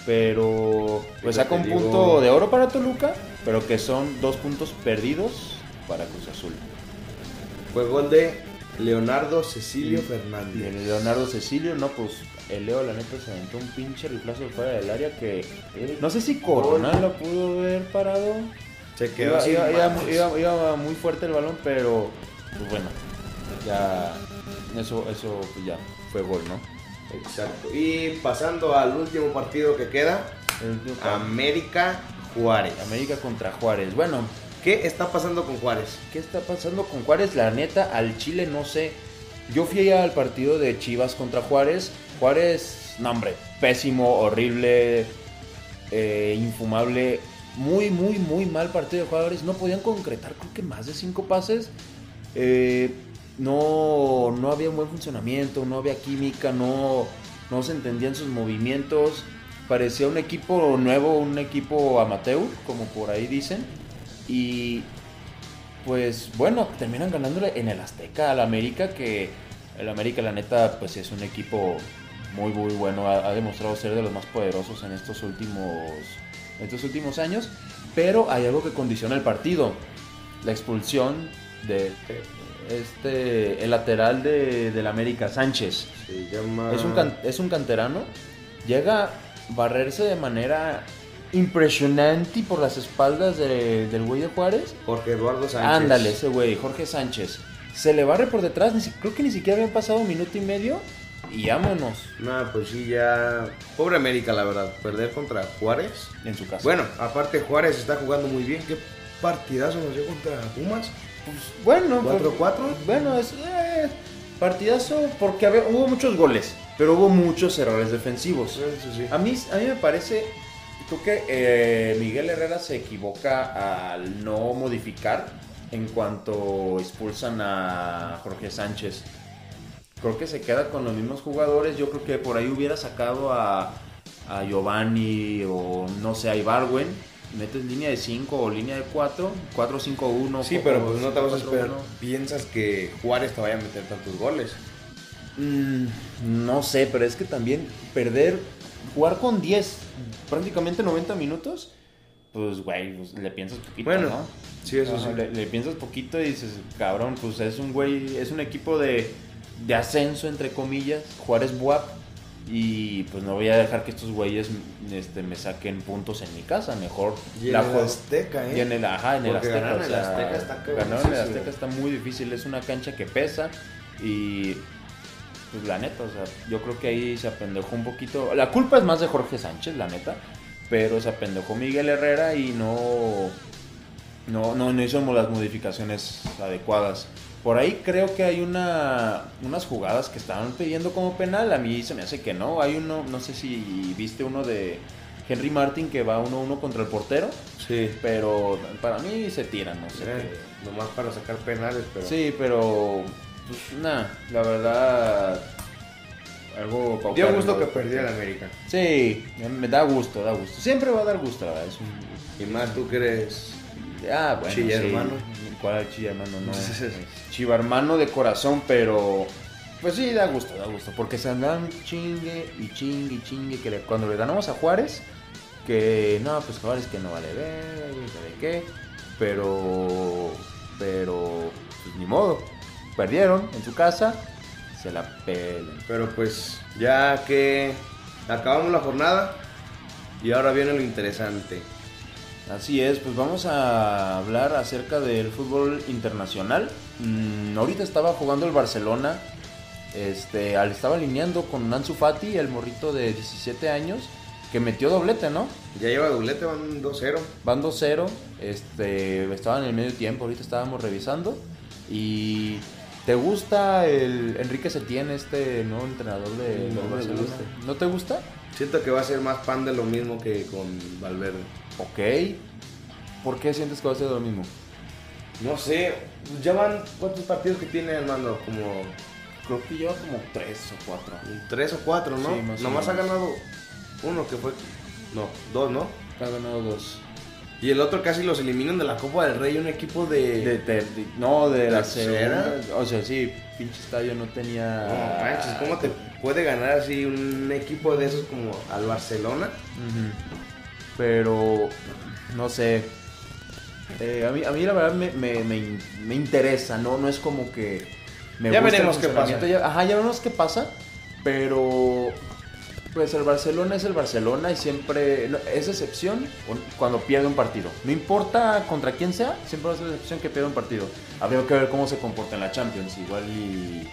Speaker 4: Pero pues saca un
Speaker 3: digo-
Speaker 4: punto de oro para Toluca, pero que son dos puntos perdidos para Cruz Azul.
Speaker 3: Fue gol de Leonardo Cecilio Fernández.
Speaker 4: el Leonardo Cecilio, no, pues el Leo, la neta, se aventó un pinche de fuera del área que no sé si Corona lo pudo haber parado.
Speaker 3: Se quedó
Speaker 4: Iba, iba- iba- muy fuerte el balón, pero pues bueno, ya eso, eso pues ya fue gol, ¿no?
Speaker 3: Exacto. Y pasando al último partido que queda, América Juárez.
Speaker 4: América contra Juárez. Bueno,
Speaker 3: ¿Qué está pasando con Juárez?
Speaker 4: ¿qué está pasando con Juárez? La neta, al Chile no sé. Yo fui al partido de Chivas contra Juárez. Juárez, no hombre, pésimo, horrible, eh, infumable. Muy, muy, muy mal partido de Juárez. No podían concretar, creo que más de cinco pases. Eh, no, no había un buen funcionamiento, no había química, no, no se entendían sus movimientos. Parecía un equipo nuevo, un equipo amateur, como por ahí dicen. Y pues bueno, terminan ganándole en el Azteca al América, que el América la neta pues es un equipo muy muy bueno, ha, ha demostrado ser de los más poderosos en estos últimos, estos últimos años, pero hay algo que condiciona el partido, la expulsión de este, el lateral de, del América, Sánchez.
Speaker 3: Se llama.
Speaker 4: Es un, can- es un canterano. Llega a barrerse de manera impresionante por las espaldas de- del güey de Juárez.
Speaker 3: Jorge Eduardo Sánchez.
Speaker 4: Ándale, ese güey, Jorge Sánchez. Se le barre por detrás, ni creo que ni siquiera habían pasado un minuto y medio. Y vámonos
Speaker 3: No, pues sí, ya. Pobre América, la verdad. Perder contra Juárez.
Speaker 4: en su casa.
Speaker 3: Bueno, aparte Juárez está jugando muy bien. ¿Qué partidazo nos dio contra Pumas?
Speaker 4: pues, bueno, pues,
Speaker 3: 4-4.
Speaker 4: bueno, es eh, partidazo porque a ver, hubo muchos goles, pero hubo muchos errores defensivos.
Speaker 3: Eso sí.
Speaker 4: A mí, a mí me parece, creo que eh, Miguel Herrera se equivoca al no modificar en cuanto expulsan a Jorge Sánchez. Creo que se queda con los mismos jugadores. Yo creo que por ahí hubiera sacado a, a Giovanni o no sé, a Ibarwen. Metes línea de 5 o línea de 4, 4-5-1.
Speaker 3: Sí, pero pues no te vas a esperar.
Speaker 4: 4-1.
Speaker 3: ¿Piensas que Juárez te vaya a meter tantos goles?
Speaker 4: Mm, no sé, pero es que también perder, jugar con 10, prácticamente 90 minutos, pues, güey, pues, le piensas poquito,
Speaker 3: Bueno,
Speaker 4: ¿no?
Speaker 3: sí, eso
Speaker 4: Ajá,
Speaker 3: sí.
Speaker 4: Le, le piensas poquito y dices, cabrón, pues es un güey, es un equipo de, de ascenso, entre comillas, Juárez Buap, y pues no voy a dejar que estos güeyes este, me saquen puntos en mi casa, mejor
Speaker 3: Y en
Speaker 4: la
Speaker 3: el Azteca, ¿eh?
Speaker 4: y en el, ajá, en el Azteca.
Speaker 3: ganar en el
Speaker 4: sea,
Speaker 3: Azteca está
Speaker 4: ganar en el
Speaker 3: cabroncísimo.
Speaker 4: Azteca está muy difícil. Es una cancha que pesa. Y pues la neta, o sea, yo creo que ahí se apendejó un poquito. La culpa es más de Jorge Sánchez, la neta. Pero se apendejó Miguel Herrera y no. No, no, no hizo las modificaciones adecuadas. Por ahí creo que hay una, unas jugadas que estaban pidiendo como penal. A mí se me hace que no. Hay uno, no sé si viste uno de Henry Martin que va 1-1 contra el portero.
Speaker 3: Sí.
Speaker 4: Pero para mí se tiran, no sé.
Speaker 3: Eh, nomás para sacar penales, pero.
Speaker 4: Sí, pero. Pues nada, la verdad. Algo
Speaker 3: Dio gusto que perdiera el América.
Speaker 4: Sí, me- da gusto, da gusto. Siempre va a dar gusto, la verdad. Es un.
Speaker 3: Y más tú crees.
Speaker 4: Ah, bueno.
Speaker 3: Chilla
Speaker 4: sí.
Speaker 3: hermano.
Speaker 4: ¿Cuál chilla hermano? No. Chiva hermano de corazón, pero. Pues sí, da gusto, da gusto. Porque se andan chingue y chingue y chingue. Que le- cuando le ganamos a Juárez, que no, pues Juárez que no vale ver, sabe qué. Pero. Pero. Pues ni modo. Perdieron en su casa. se la pelen.
Speaker 3: Pero pues ya que acabamos la jornada y ahora viene lo interesante.
Speaker 4: Así es, pues vamos a hablar acerca del fútbol internacional. Mm, ahorita estaba jugando el Barcelona, este, al- estaba alineando con Ansu Fati, el morrito de 17 años, que metió doblete, ¿no?
Speaker 3: Ya lleva doblete, van 2-0.
Speaker 4: Van 2-0, este, estaba en el medio tiempo, ahorita estábamos revisando. Y ¿te gusta el Enrique Setién, este nuevo entrenador de,
Speaker 3: No
Speaker 4: Barcelona?
Speaker 3: gusta.
Speaker 4: ¿No te gusta?
Speaker 3: Siento que va a ser más pan de lo mismo que con Valverde.
Speaker 4: Ok. ¿Por qué sientes que va a ser lo mismo?
Speaker 3: No sé, ya van cuántos partidos que tiene Armando, como
Speaker 4: Creo que lleva como 3 o 4.
Speaker 3: tres o cuatro, ¿no?
Speaker 4: Sí, más o
Speaker 3: Nomás ha ganado uno que fue, no, dos, ¿no?
Speaker 4: Ha ganado dos.
Speaker 3: Y el otro casi los eliminan de la Copa del Rey, un equipo de...
Speaker 4: De, de- de- no, de la
Speaker 3: ¿Tercera?
Speaker 4: segunda. O sea, sí, pinche estadio no tenía.
Speaker 3: No manches, ¿cómo te puede ganar así un equipo de esos como al Barcelona?
Speaker 4: Ujú. Pero, no sé. Eh, a, mí, a mí la verdad me, me, me me interesa, ¿no? No es como que me
Speaker 3: Ya
Speaker 4: gusta
Speaker 3: veremos qué pasa.
Speaker 4: Ya- ajá, ya veremos qué pasa. Pero, pues el Barcelona es el Barcelona y siempre no, es excepción cuando pierde un partido. No importa contra quién sea, siempre va a ser excepción que pierda un partido. Habría que ver cómo se comporta en la Champions. Igual y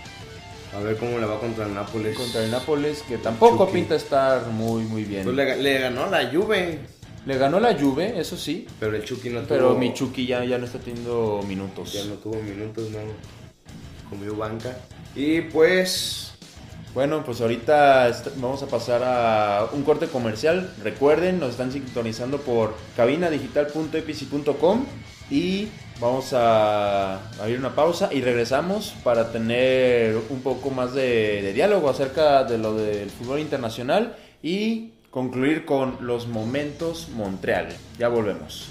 Speaker 3: A ver cómo le va contra el Nápoles.
Speaker 4: contra el Nápoles, que tampoco
Speaker 3: Chucky.
Speaker 4: pinta estar muy, muy bien.
Speaker 3: Pues le, le ganó la Juve,
Speaker 4: Le ganó la Juve, eso sí.
Speaker 3: pero el Chucky no
Speaker 4: Pero
Speaker 3: tuvo...
Speaker 4: mi Chucky ya, ya no está teniendo minutos.
Speaker 3: Ya no tuvo minutos, no. Comió banca. Y pues...
Speaker 4: Bueno, pues ahorita vamos a pasar a un corte comercial. Recuerden, nos están sintonizando por cabinadigital.epici.com y vamos a, a ir una pausa y regresamos para tener un poco más de, de diálogo acerca de lo del fútbol internacional y concluir con los momentos Montreal. Ya volvemos.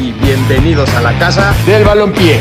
Speaker 2: Y bienvenidos a la casa del balompié.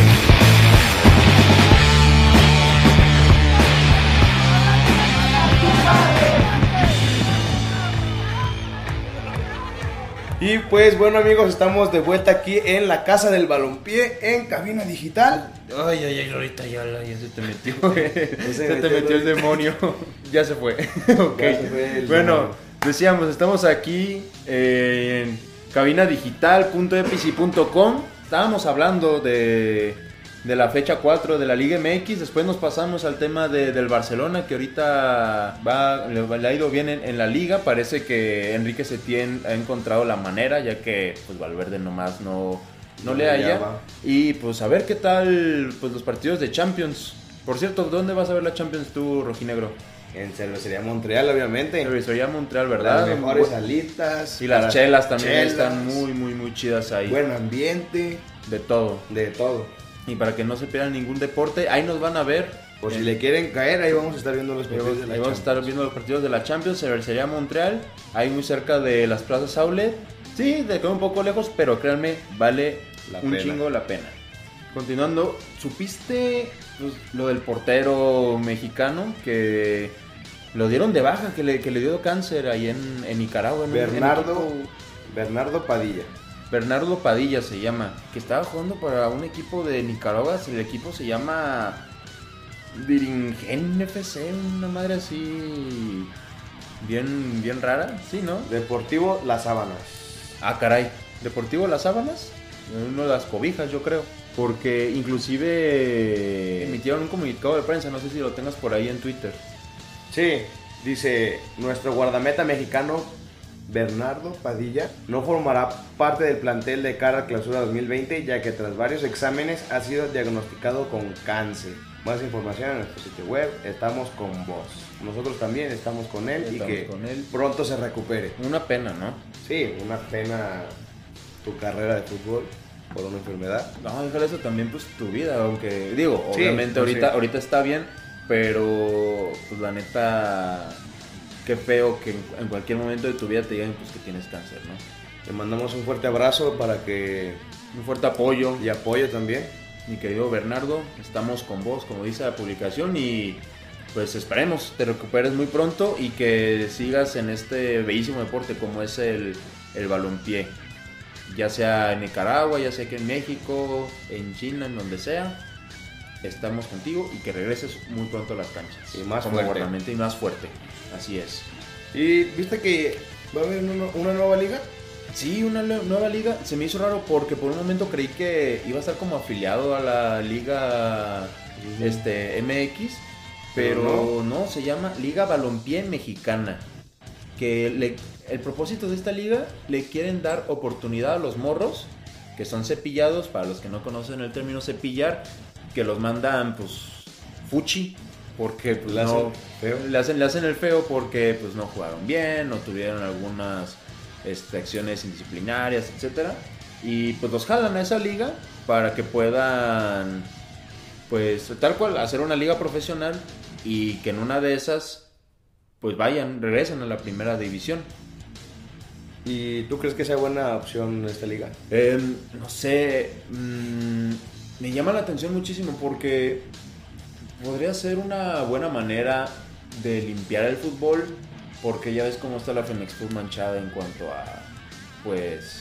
Speaker 3: Y pues bueno amigos, estamos de vuelta aquí en la casa del balompié en cabina digital.
Speaker 4: Ay, ay, ay, ahorita ya, ya se te metió.
Speaker 3: se
Speaker 4: se te
Speaker 3: metió,
Speaker 4: el demonio. ya se fue. Ok.
Speaker 3: Ya se fue el
Speaker 4: bueno,
Speaker 3: demonio.
Speaker 4: decíamos, estamos aquí en cabinadigital.epici.com. Estábamos hablando de, de la fecha 4 de la Liga MX. Después nos pasamos al tema de- del Barcelona, que ahorita va, le, le ha ido bien en, en la liga. Parece que Enrique Setién ha encontrado la manera, ya que pues, Valverde nomás no, no
Speaker 3: No
Speaker 4: le
Speaker 3: hallaba.
Speaker 4: Y pues a ver qué tal pues, los partidos de Champions. Por cierto, ¿dónde vas a ver la Champions tú, Rojinegro?
Speaker 3: En Cervecería Montreal, obviamente.
Speaker 4: Cervecería Montreal, ¿verdad?
Speaker 3: Las mejores alitas.
Speaker 4: Y las chelas también
Speaker 3: chelas,
Speaker 4: están muy, muy, muy chidas ahí.
Speaker 3: Buen ambiente,
Speaker 4: De todo.
Speaker 3: de todo.
Speaker 4: Y para que no se pierdan ningún deporte, ahí nos van a ver.
Speaker 3: Por si le quieren caer, ahí vamos a estar viendo los partidos de la
Speaker 4: ahí vamos a estar viendo los partidos de la Champions, Cervecería Montreal, ahí muy cerca de las plazas Outlet. Sí, de queda un poco lejos, pero créanme, vale
Speaker 3: La
Speaker 4: un
Speaker 3: pena.
Speaker 4: chingo la pena. Continuando, ¿supiste pues, lo del portero mexicano que lo dieron de baja, que le, que le dio cáncer ahí en, en Nicaragua? en un- en
Speaker 3: Bernardo, Bernardo Padilla.
Speaker 4: Bernardo Padilla se llama, que estaba jugando para un equipo de Nicaragua, el equipo se llama Diringen FC, una madre así bien bien rara, sí, ¿no?
Speaker 3: Deportivo Las Sábanas.
Speaker 4: Ah, caray, Deportivo Las Sábanas, uno de las cobijas, yo creo, porque inclusive emitieron un comunicado de prensa, no sé si lo tengas por ahí en Twitter.
Speaker 3: Sí, dice nuestro guardameta mexicano Bernardo Padilla no formará parte del plantel de cara a clausura 2020 ya que tras varios exámenes ha sido diagnosticado con cáncer. Más información en nuestro sitio web, estamos con vos. Nosotros también estamos con él y que
Speaker 4: con él.
Speaker 3: pronto se recupere.
Speaker 4: Una pena, ¿no?
Speaker 3: Sí, una pena tu carrera de fútbol por una enfermedad.
Speaker 4: No, déjale eso también, pues tu vida, aunque digo,
Speaker 3: Sí,
Speaker 4: obviamente ahorita,
Speaker 3: sí.
Speaker 4: ahorita está bien, pero pues la neta, qué feo que en, cualquier momento de tu vida te digan pues que tienes cáncer, ¿no?
Speaker 3: Le mandamos un fuerte abrazo para que
Speaker 4: Un fuerte apoyo,
Speaker 3: y apoyo también.
Speaker 4: mi querido Bernardo, estamos con vos, como dice la publicación, y pues esperemos te recuperes muy pronto y que sigas en este bellísimo deporte como es el, el balompié. ya sea en Nicaragua, ya sea que en México, en China, en donde sea, estamos contigo y que regreses muy pronto a las canchas.
Speaker 3: Y más fuerte.
Speaker 4: y más fuerte. Así es.
Speaker 3: ¿Y viste que va a haber una, una nueva liga?
Speaker 4: Sí, una nueva liga. Se me hizo raro porque por un momento creí que iba a estar como afiliado a la liga este, MX, pero, no. se llama Liga Balompié Mexicana. Que le- el propósito de esta liga le quieren dar oportunidad a los morros que son cepillados, para los que no conocen el término cepillar, que los mandan pues fuchi, porque pues,
Speaker 3: Le
Speaker 4: no-
Speaker 3: hacen feo.
Speaker 4: le hacen, le hacen el feo porque pues no jugaron bien, no tuvieron algunas este, acciones indisciplinarias, etcétera Y pues los jalan a esa liga para que puedan, pues tal cual, hacer una liga profesional y que en una de esas, pues vayan, regresen a la primera división.
Speaker 3: ¿Y tú crees que sea buena opción esta liga?
Speaker 4: Em, no sé, mm, me llama la atención muchísimo porque podría ser una buena manera de limpiar el fútbol porque ya ves cómo está la Femex Food manchada en cuanto a, pues,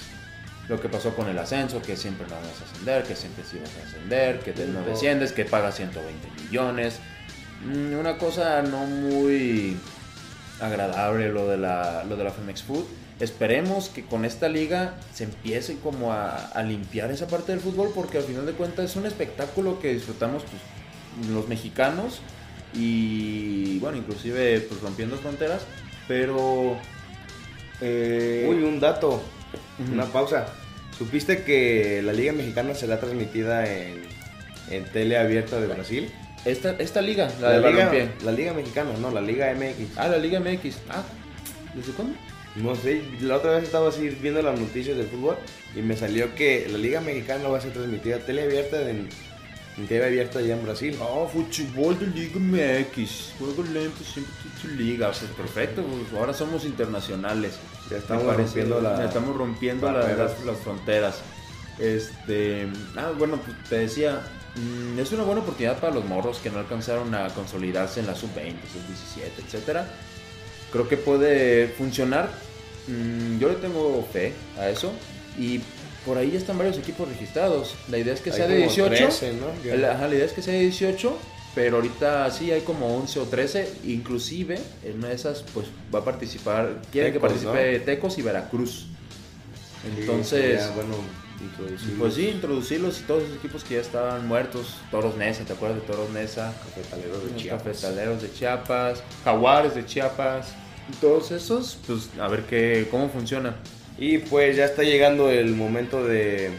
Speaker 4: lo que pasó con el ascenso, que siempre no vas a ascender, que siempre sí vas a ascender, que te- no desciendes, que pagas 120 millones. Mm, Una cosa no muy agradable lo de la, lo de la Femex Food. Esperemos que con esta liga se empiece como a, a limpiar esa parte del fútbol porque al final de cuentas es un espectáculo que disfrutamos pues, los mexicanos y bueno, inclusive pues rompiendo fronteras, pero... eh,
Speaker 3: Uy, un dato, una pausa. ¿Supiste que la Liga Mexicana será transmitida en, en tele abierta de Brasil?
Speaker 4: esta, esta liga, la,
Speaker 3: La,
Speaker 4: de
Speaker 3: Liga,
Speaker 4: balompié.
Speaker 3: la Liga Mexicana, no, la Liga MX.
Speaker 4: Ah, la Liga MX. Ah, ¿desde cuándo?
Speaker 3: No sé, la otra vez estaba así viendo las noticias del fútbol y me salió que la Liga Mexicana va a ser transmitida tele abierta en, TV abierta allá en Brasil.
Speaker 4: Ah, fútbol de Liga MX. Juego lento, siempre tu liga. Perfecto, pues ahora somos internacionales.
Speaker 3: Ya estamos
Speaker 4: parece-
Speaker 3: rompiendo la-
Speaker 4: ya estamos rompiendo la- las, las fronteras. Este, ah, bueno, pues te decía, mm, es una buena oportunidad para los morros que no alcanzaron a consolidarse en la sub-20, sub-17, etcétera. Creo que puede funcionar. Mm, yo le tengo fe a eso y por ahí ya están varios equipos registrados. La idea es que
Speaker 3: Hay
Speaker 4: sea de
Speaker 3: como
Speaker 4: 18.
Speaker 3: 13, ¿no? Ya.
Speaker 4: El- ajá, la idea es que sea de 18, pero ahorita sí hay como 11 o 13, inclusive en una de esas pues va a participar, quieren que participe Tecos y Veracruz.
Speaker 3: Sí,
Speaker 4: Entonces,
Speaker 3: sería bueno, introducirlos.
Speaker 4: pues sí, introducirlos y todos esos equipos que ya estaban muertos, Toros Nesa, ¿te acuerdas de Toros Nesa?
Speaker 3: Cafetaleros de Chiapas.
Speaker 4: Cafetaleros de Chiapas, Jaguares de Chiapas, y todos esos, pues a ver qué, cómo funciona.
Speaker 3: Y pues ya está llegando el momento de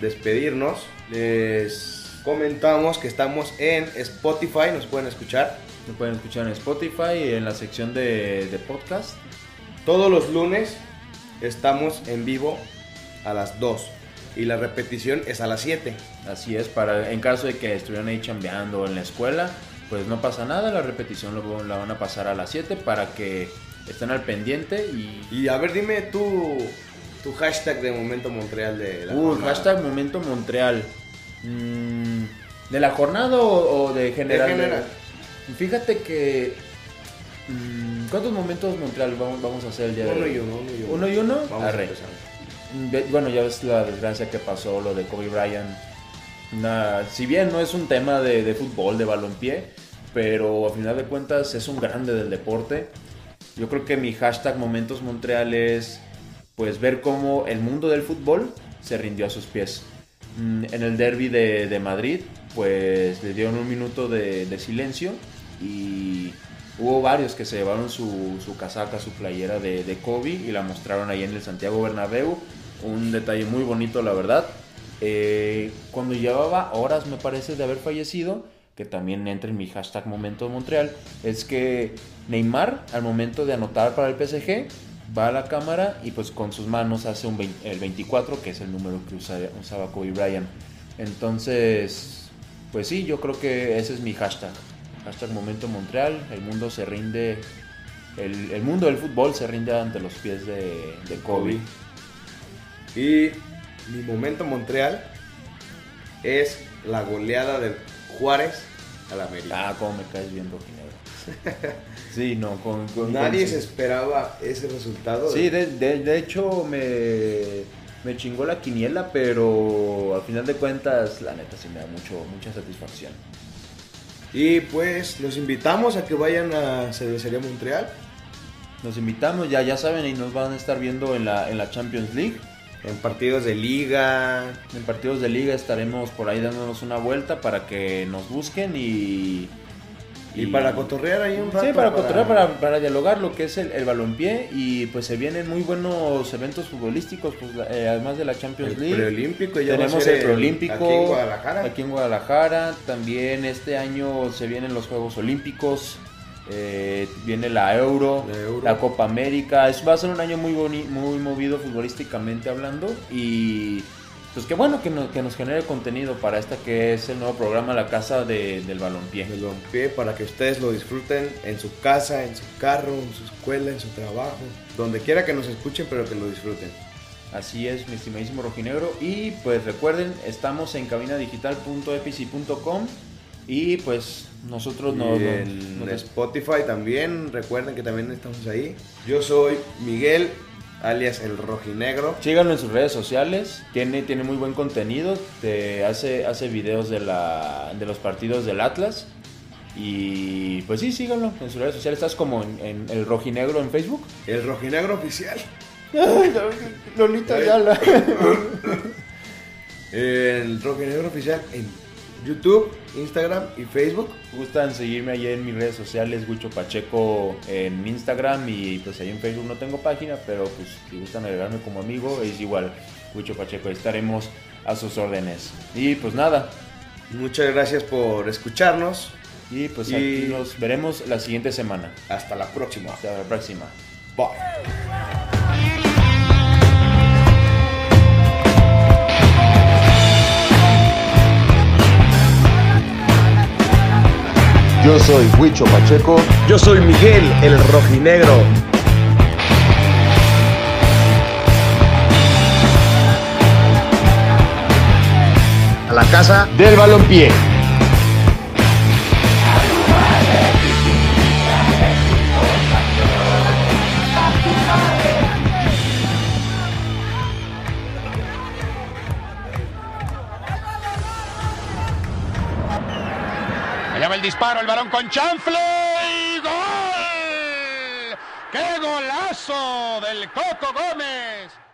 Speaker 3: despedirnos. Les comentamos que estamos en Spotify, nos pueden escuchar
Speaker 4: Lo pueden escuchar en Spotify, en la sección de, de podcast.
Speaker 3: todos los lunes. Estamos en vivo a las 2 y la repetición es a las 7.
Speaker 4: Así es, para en caso de que estuvieran ahí chambeando en la escuela, pues no pasa nada, la repetición lo- la van a pasar a las 7 para que estén al pendiente y...
Speaker 3: Y a ver, dime tu, tu hashtag de Momento Montreal de la
Speaker 4: Uh,
Speaker 3: jornada.
Speaker 4: hashtag Momento Montreal. Mm, ¿De la jornada o, o de general?
Speaker 3: general.
Speaker 4: Fíjate que... mm, ¿Cuántos momentos Montreal vamos, vamos a hacer el día de
Speaker 3: Uno
Speaker 4: hoy?
Speaker 3: y uno, uno y uno.
Speaker 4: ¿Uno y uno?
Speaker 3: Vamos
Speaker 4: Arre. Bueno, ya ves la desgracia que pasó, lo de Kobe Bryant. Si bien no es un tema de, de fútbol, de balompié, pero a final de cuentas es un grande del deporte. Yo creo que mi hashtag Momentos Montreal es pues ver cómo el mundo del fútbol se rindió a sus pies. Mm, En el derby de, de Madrid, pues le dieron un minuto de, de silencio y hubo varios que se llevaron su, su casaca, su playera de, de Kobe y la mostraron ahí en el Santiago Bernabéu. Un detalle muy bonito, la verdad. Eh, cuando llevaba horas, me parece, de haber fallecido, que también entra en mi hashtag Momento Montreal, es que Neymar, al momento de anotar para el PSG, va a la cámara y pues con sus manos hace un 20 el 24, que es el número que usa- usaba Kobe Bryant. Entonces, pues sí, yo creo que ese es mi hashtag. Hashtag Momento Montreal, el mundo se rinde, el, mundo del fútbol se rinde ante los pies de Kobe.
Speaker 3: Y mi momento Montreal es la goleada de Juárez a la América.
Speaker 4: Ah, cómo me caes bien, rojinegro. Sí, no, con... con-
Speaker 3: Nadie
Speaker 4: con-
Speaker 3: se esperaba ese resultado.
Speaker 4: Sí, de, de- de hecho me, me chingó la quiniela, pero al final de cuentas, la neta sí me da mucho, mucha satisfacción.
Speaker 3: Y pues los invitamos a que vayan a Cervecería Montreal.
Speaker 4: Nos invitamos, ya, ya saben, y nos van a estar viendo en la, en la Champions League.
Speaker 3: En partidos de liga.
Speaker 4: En partidos de liga estaremos por ahí dándonos una vuelta para que nos busquen y...
Speaker 3: Y, para cotorrear ahí un rato.
Speaker 4: Sí, para, cotorrear, para, para, dialogar lo que es el, el balompié y pues se vienen muy buenos eventos futbolísticos, pues eh, además de la Champions
Speaker 3: El
Speaker 4: League.
Speaker 3: preolímpico ya
Speaker 4: Tenemos el preolímpico
Speaker 3: Aquí en Guadalajara.
Speaker 4: aquí en Guadalajara. También este año se vienen los Juegos Olímpicos. Eh, viene la Euro,
Speaker 3: La Euro.
Speaker 4: la Copa América. Es, va a ser un año muy boni- muy movido futbolísticamente hablando. Y pues qué bueno que nos, que nos genere contenido para esta que es el nuevo programa La Casa de- del Balompié.
Speaker 3: El balompié para que ustedes lo disfruten en su casa, en su carro, en su escuela, en su trabajo. Donde quiera que nos escuchen, pero que lo disfruten.
Speaker 4: Así es, mi estimadísimo rojinegro. Y pues recuerden, estamos en cabinadigital.epici.com y pues nosotros
Speaker 3: Y
Speaker 4: nos,
Speaker 3: en Spotify también, recuerden que también estamos ahí. Yo soy Miguel, alias el rojinegro.
Speaker 4: síganlo en sus redes sociales. Tiene, tiene muy buen contenido. Te hace, hace videos de, la, de los partidos del Atlas. Y pues sí, síganlo en sus redes sociales. Estás como en, en el rojinegro en Facebook.
Speaker 3: El rojinegro oficial.
Speaker 4: Lolita Ayala.
Speaker 3: El rojinegro oficial en YouTube, Instagram y Facebook.
Speaker 4: Gustan seguirme ahí en mis redes sociales, Gucho Pacheco en Instagram y pues ahí en Facebook no tengo página, pero pues si gustan agregarme como amigo es igual, Gucho Pacheco, estaremos a sus órdenes. Y pues nada,
Speaker 3: Muchas gracias por escucharnos.
Speaker 4: y pues
Speaker 3: Y-
Speaker 4: aquí nos veremos la siguiente semana.
Speaker 3: Hasta la próxima.
Speaker 4: Hasta la próxima.
Speaker 3: Bye.
Speaker 2: Yo soy Huicho Pacheco.
Speaker 3: Yo soy Miguel, el rojinegro.
Speaker 2: A la casa del balompié.
Speaker 1: Con chanfle y gol. ¡Qué golazo del Coco Gómez!